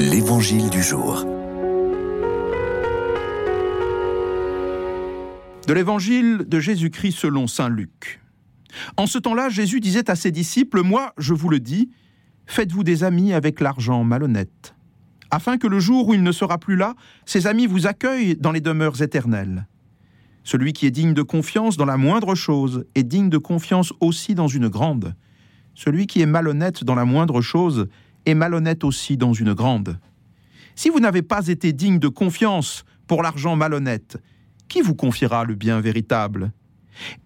L'Évangile du jour. De l'Évangile de Jésus-Christ selon Saint Luc. En ce temps-là, Jésus disait à ses disciples, Moi, je vous le dis, faites-vous des amis avec l'argent malhonnête, afin que le jour où il ne sera plus là, ces amis vous accueillent dans les demeures éternelles. Celui qui est digne de confiance dans la moindre chose est digne de confiance aussi dans une grande. Celui qui est malhonnête dans la moindre chose est malhonnête aussi dans une grande. Si vous n'avez pas été digne de confiance pour l'argent malhonnête, qui vous confiera le bien véritable?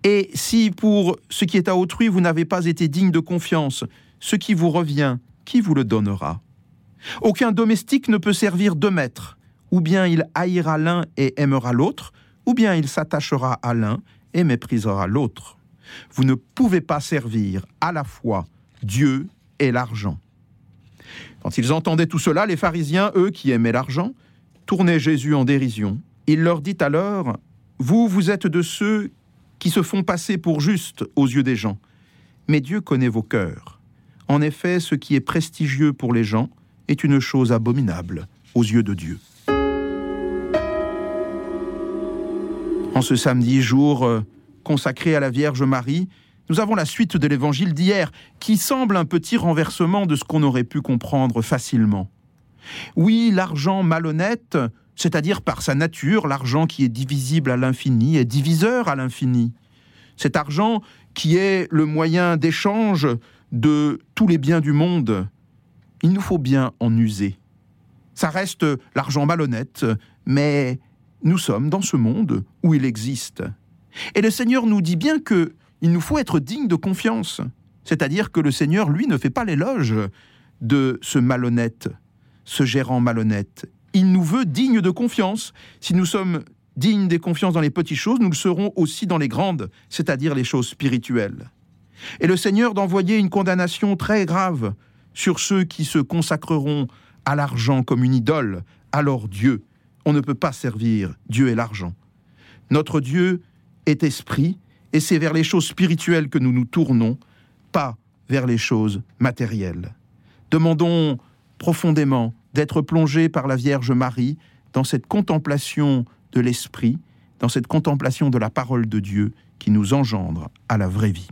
Et si pour ce qui est à autrui vous n'avez pas été digne de confiance, ce qui vous revient, qui vous le donnera? Aucun domestique ne peut servir deux maîtres, ou bien il haïra l'un et aimera l'autre, ou bien il s'attachera à l'un et méprisera l'autre. Vous ne pouvez pas servir à la fois Dieu et l'argent. Quand ils entendaient tout cela, les pharisiens, eux qui aimaient l'argent, tournaient Jésus en dérision. Il leur dit alors, Vous, vous êtes de ceux qui se font passer pour justes aux yeux des gens, mais Dieu connaît vos cœurs. En effet, ce qui est prestigieux pour les gens est une chose abominable aux yeux de Dieu. En ce samedi jour euh, consacré à la Vierge Marie, nous avons la suite de l'évangile d'hier, qui semble un petit renversement de ce qu'on aurait pu comprendre facilement. Oui, l'argent malhonnête, c'est-à-dire par sa nature, l'argent qui est divisible à l'infini, est diviseur à l'infini. Cet argent qui est le moyen d'échange de tous les biens du monde, il nous faut bien en user. Ça reste l'argent malhonnête, mais nous sommes dans ce monde où il existe. Et le Seigneur nous dit bien que il nous faut être digne de confiance. C'est-à-dire que le Seigneur, lui, ne fait pas l'éloge de ce malhonnête, ce gérant malhonnête. Il nous veut dignes de confiance. Si nous sommes dignes des confiances dans les petites choses, nous le serons aussi dans les grandes, c'est-à-dire les choses spirituelles. Et le Seigneur d'envoyer une condamnation très grave sur ceux qui se consacreront à l'argent comme une idole, alors Dieu. On ne peut pas servir Dieu et l'argent. Notre Dieu est esprit, et c'est vers les choses spirituelles que nous nous tournons, pas vers les choses matérielles. Demandons profondément d'être plongés par la Vierge Marie dans cette contemplation de l'Esprit, dans cette contemplation de la parole de Dieu qui nous engendre à la vraie vie.